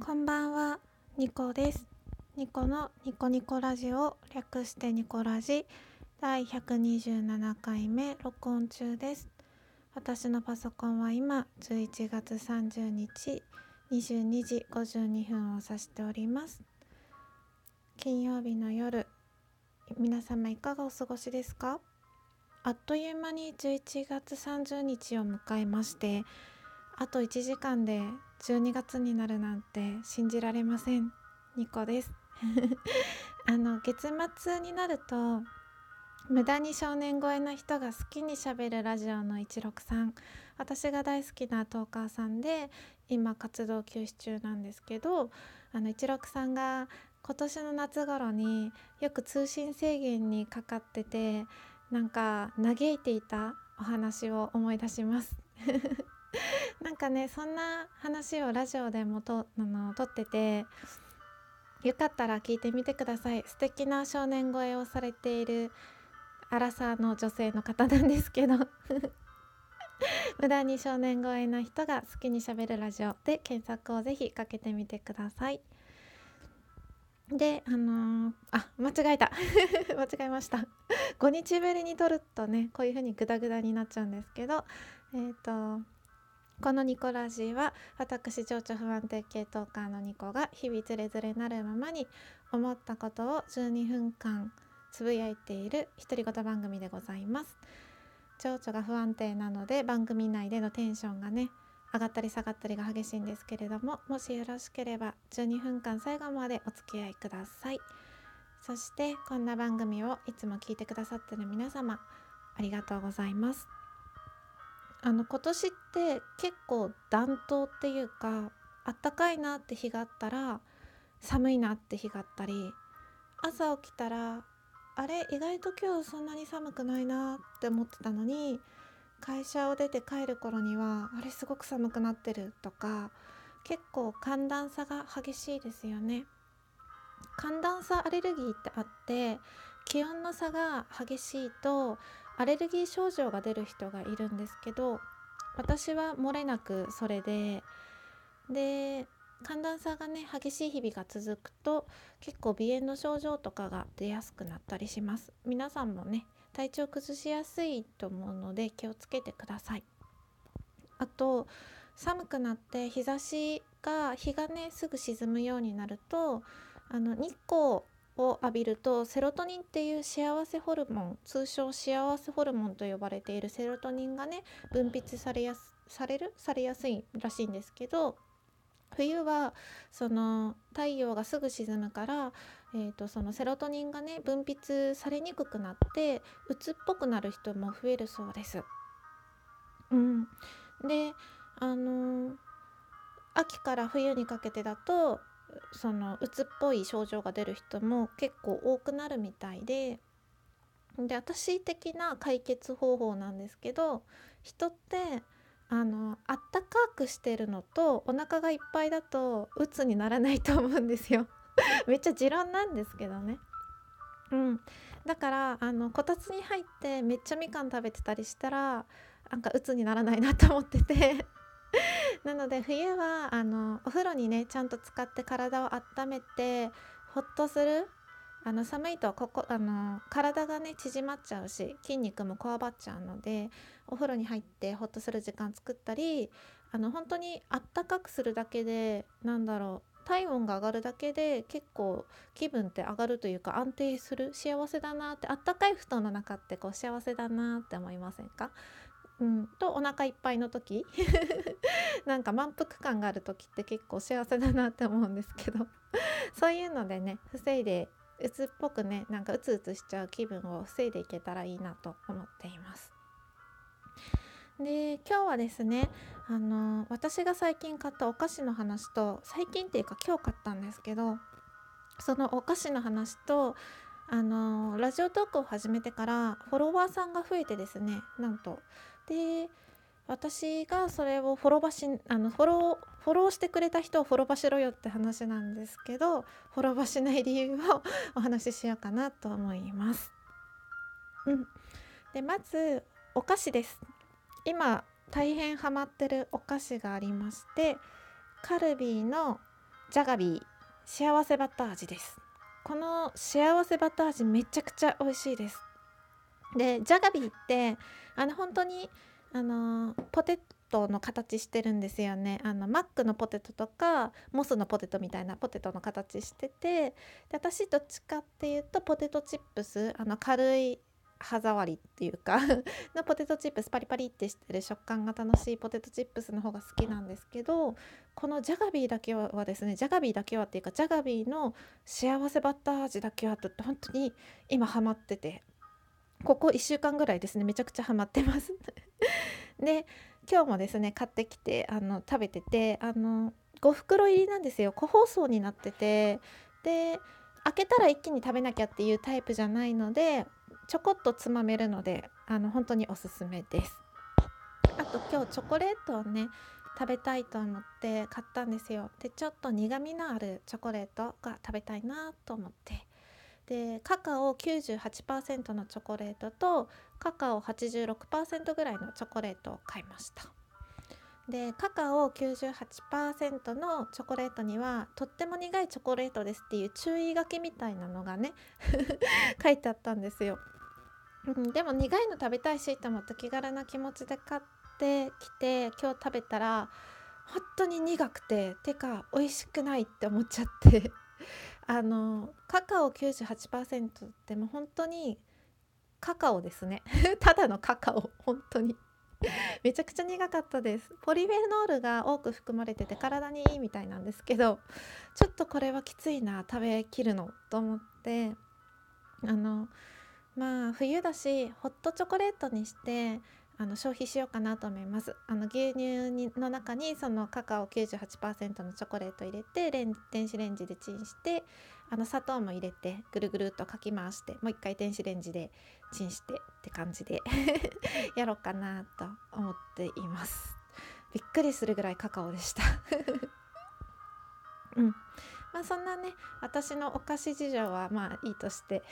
こんばんは、ニコです。ニコのニコニコラジオ略してニコラジ第127回目録音中です。私のパソコンは今11月30日22時52分を指しております。金曜日の夜、皆様いかがお過ごしですか？あっという間に11月30日を迎えまして、あと1時間で12月になるなんて信じられません。ニコです。あの月末になると無駄に少年超えな人が好きにしゃべるラジオの163私が大好きなトーカーさんで今活動休止中なんですけどあの163が今年の夏頃によく通信制限にかかっててなんか嘆いていたお話を思い出します。なんかねそんな話をラジオでもとあの撮っててよかったら聞いてみてください。素敵な少年声をされているアラサーの女性の方なんですけど。無駄に少年声な人が好きにしゃべるラジオで検索をぜひかけてみてください。であのーあ間違えた。間違えました。5日ぶりに撮るとねこういう風にグダグダになっちゃうんですけど。えっ、とこのニコラジーは私情緒不安定系トーカーのニコが日々ズレズレなるままに思ったことを12分間つぶやいている独り言番組でございます。情緒が不安定なので番組内でのテンションがね上がったり下がったりが激しいんですけれどももしよろしければ12分間最後までお付き合いください。そしてこんな番組をいつも聞いてくださってる皆様ありがとうございます。あの今年って結構暖冬っていうかあったかいなって日があったら寒いなって日があったり朝起きたらあれ意外と今日そんなに寒くないなって思ってたのに会社を出て帰る頃にはあれすごく寒くなってるとか結構寒暖差が激しいですよね。寒暖差アレルギーってあって気温の差が激しいとアレルギー症状が出る人がいるんですけど私は漏れなくそれでで寒暖差がね激しい日々が続くと結構鼻炎の症状とかが出やすくなったりします。皆さんもね体調崩しやすいと思うので気をつけてください。あと寒くなって日差しが日がねすぐ沈むようになるとあの日光を浴びるとセロトニンっていう幸せホルモン通称幸せホルモンと呼ばれているセロトニンがね分泌されやすされるされやすいらしいんですけど冬はその太陽がすぐ沈むから、えー、とそのセロトニンがね分泌されにくくなって鬱っぽくなる人も増えるそうです。うん、であの秋から冬にかけてだとその鬱っぽい症状が出る人も結構多くなるみたいでで私的な解決方法なんですけど人ってあのあったかくしてるのとお腹がいっぱいだと鬱にならないと思うんですよ。めっちゃ持論なんですけどね。うん。だからあのこたつに入ってめっちゃみかん食べてたりしたらなんか鬱にならないなと思ってて。なので冬はあのお風呂にねちゃんと使って体を温めてほっとするあの寒いとここあの体がね縮まっちゃうし筋肉もこわばっちゃうのでお風呂に入ってほっとする時間作ったりあの本当にあったかくするだけでなんだろう体温が上がるだけで結構気分って上がるというか安定する幸せだなってあったかい布団の中ってこう幸せだなって思いませんか？うん、とお腹いっぱいの時。なんか満腹感がある時って結構幸せだなって思うんですけど。そういうのでね防いで鬱っぽくねなんかうつうつしちゃう気分を防いでいけたらいいなと思っています。で今日はですねあの私が最近買ったお菓子の話と最近っていうか今日買ったんですけどそのお菓子の話とあのラジオトークを始めてからフォロワーさんが増えてですねなんとで私がそれをフォローバしあのフォローフォローしてくれた人をフォローバしろよって話なんですけどフォローバしない理由を お話ししようかなと思います。うん、でまずお菓子です。今大変ハマってるお菓子がありましてカルビーのジャガビー幸せバター味ですこの幸せバター味めちゃくちゃ美味しいですでジャガビーってあの本当にあのポテトの形してるんですよね。あのマックのポテトとかモスのポテトみたいなポテトの形しててで私どっちかっていうとポテトチップスあの軽い歯触りっていうか のポテトチップスパリパリってしてる食感が楽しいポテトチップスの方が好きなんですけどこのジャガビーだけはですねジャガビーだけはっていうかジャガビーの幸せバター味だけはと本当に今ハマってて。ここ1週間ぐらいですね。めちゃくちゃハマってます。で今日もですね買ってきてあの食べててあの5袋入りなんですよ。個包装になってて。で開けたら一気に食べなきゃっていうタイプじゃないのでちょこっとつまめるのであの本当におすすめです。あと今日チョコレートをね食べたいと思って買ったんですよ。でちょっと苦みのあるチョコレートが食べたいなと思って。でカカオ98%のチョコレートとカカオ86%ぐらいのチョコレートを買いました。でカカオ98%のチョコレートにはとっても苦いチョコレートですっていう注意書きみたいなのがね 書いてあったんですよ、うん、でも苦いの食べたいしと思って気軽な気持ちで買ってきて今日食べたら本当に苦くててか美味しくないって思っちゃって。あのカカオ98%ってもう本当にカカオですね。ただのカカオ本当に。めちゃくちゃ苦かったです。ポリフェノールが多く含まれてて体にいいみたいなんですけどちょっとこれはきついな食べきるのと思って。あのまあ冬だしホットチョコレートにしてあの消費しようかなと思います。あの牛乳にの中にそのカカオ98%のチョコレート入れてレン電子レンジでチンしてあの砂糖も入れてぐるぐるっとかき回してもう一回電子レンジでチンしてって感じで やろうかなと思っています。びっくりするぐらいカカオでした。うん。まあそんなね私のお菓子事情はまあいいとして。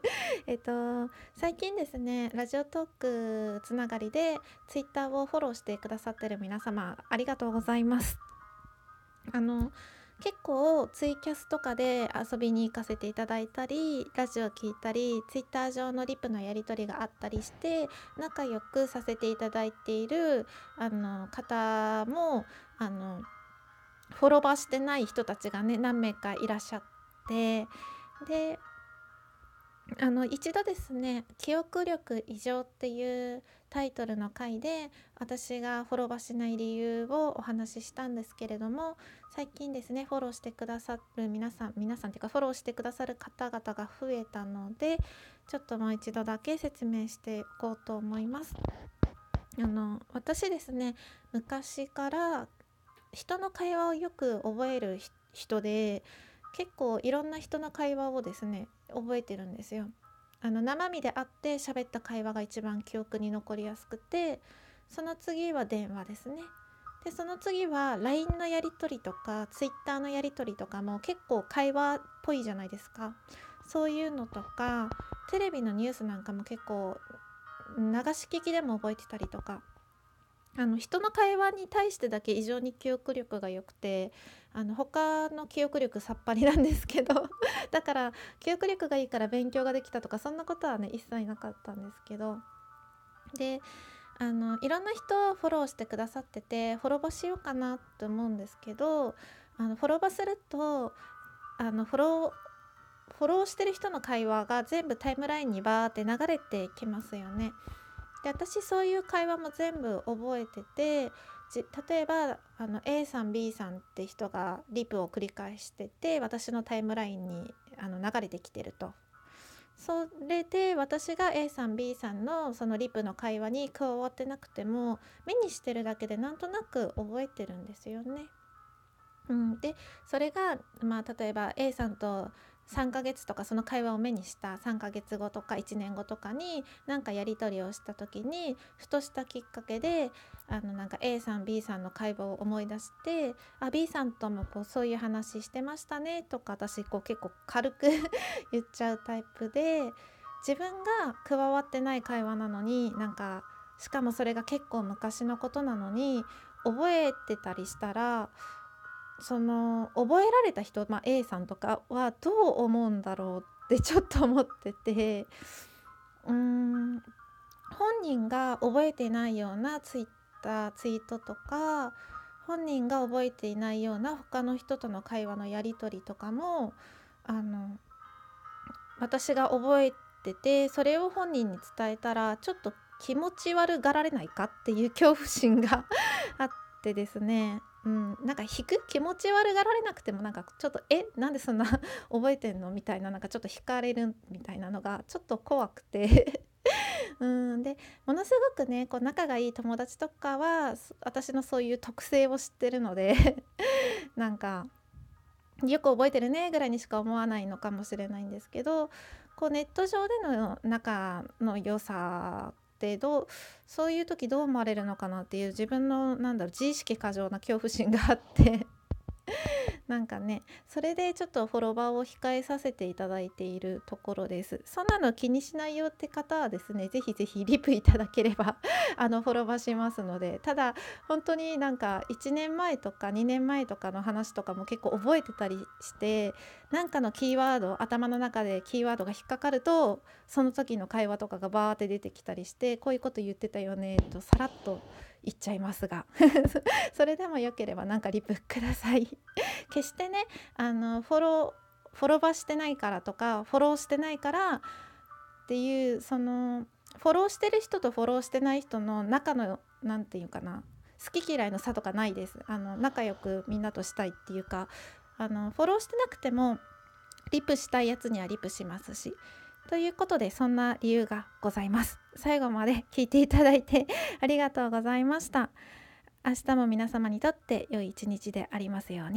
えっと最近ですねラジオトークつながりでツイッターをフォローしてくださってる皆様ありがとうございます。あの結構ツイキャスとかで遊びに行かせていただいたりラジオ聞いたりツイッター上のリプのやり取りがあったりして仲良くさせていただいているあの方もあのフォロバーしてない人たちがね何名かいらっしゃってであの一度ですね「記憶力異常」っていうタイトルの回で私がフォローバしない理由をお話ししたんですけれども最近ですねフォローしてくださる皆さん皆さんっていうかフォローしてくださる方々が増えたのでちょっともう一度だけ説明していこうと思います。あの私ですね昔から人の会話をよく覚える人で結構いろんな人の会話をですね覚えてるんですよ。あの生身で会って喋った会話が一番記憶に残りやすくてその次は電話ですね。でその次は LINE のやり取りとか Twitter のやり取りとかも結構会話っぽいじゃないですか。そういうのとかテレビのニュースなんかも結構流し聞きでも覚えてたりとかあの人の会話に対してだけ異常に記憶力が良くてあの他の記憶力さっぱりなんですけど だから記憶力がいいから勉強ができたとかそんなことはね一切なかったんですけどであのいろんな人をフォローしてくださっててフォローバしようかなって思うんですけどあのフォローバするとあのフォローフォローしてる人の会話が全部タイムラインにバーって流れてきますよね。で私そういう会話も全部覚えてて例えばあの A さん B さんって人がリプを繰り返してて私のタイムラインにあの流れてきてると。それで私が A さん B さんのそのリプの会話に加わってなくても目にしてるだけでなんとなく覚えてるんですよね。うん、でそれが、まあ、例えば A さんと3ヶ月とかその会話を目にした3ヶ月後とか1年後とかに何かやり取りをした時にふとしたきっかけであのなんか A さん B さんの会話を思い出してあ B さんともこうそういう話してましたねとか私こう結構軽く 言っちゃうタイプで自分が加わってない会話なのになんかしかもそれが結構昔のことなのに覚えてたりしたらその覚えられた人、まあ、A さんとかはどう思うんだろうって ちょっと思ってて。うん本人が覚えていないようなツイッターツイートとか本人が覚えていないような他の人との会話のやり取りとかもあの私が覚えててそれを本人に伝えたらちょっと気持ち悪がられないかっていう恐怖心が あってですね。うん、なんか引く気持ち悪がられなくてもなんかちょっとえなんでそんな 覚えてんのみたいななんかちょっと惹かれるみたいなのがちょっと怖くて。うんでものすごくねこう仲がいい友達とかは私のそういう特性を知ってるので なんかよく覚えてるねぐらいにしか思わないのかもしれないんですけどこうネット上での仲の良さってどうそういう時どう思われるのかなっていう自分のなんだろう自意識過剰な恐怖心があって。なんかねそれでちょっとフォロワーを控えさせていただいているところです。そんなの気にしないよって方はですねぜひぜひリプいただければ あのフォロワーしますので。ただ本当になんか1年前とか2年前とかの話とかも結構覚えてたりしてなんかのキーワード頭の中でキーワードが引っかかるとその時の会話とかがバーって出てきたりしてこういうこと言ってたよねとさらっと言っちゃいますが。それでもよければなんかリプください。決してねあのフォローフォロバーしてないからとかフォローしてないからっていうそのフォローしてる人とフォローしてない人の中の何て言うかな好き嫌いの差とかないです。あの仲良くみんなとしたいっていうか。あのフォローしてなくてもリプしたいやつにはリプしますし。ということでそんな理由がございます。最後まで聞いていただいて ありがとうございました。明日も皆様にとって良い一日でありますように。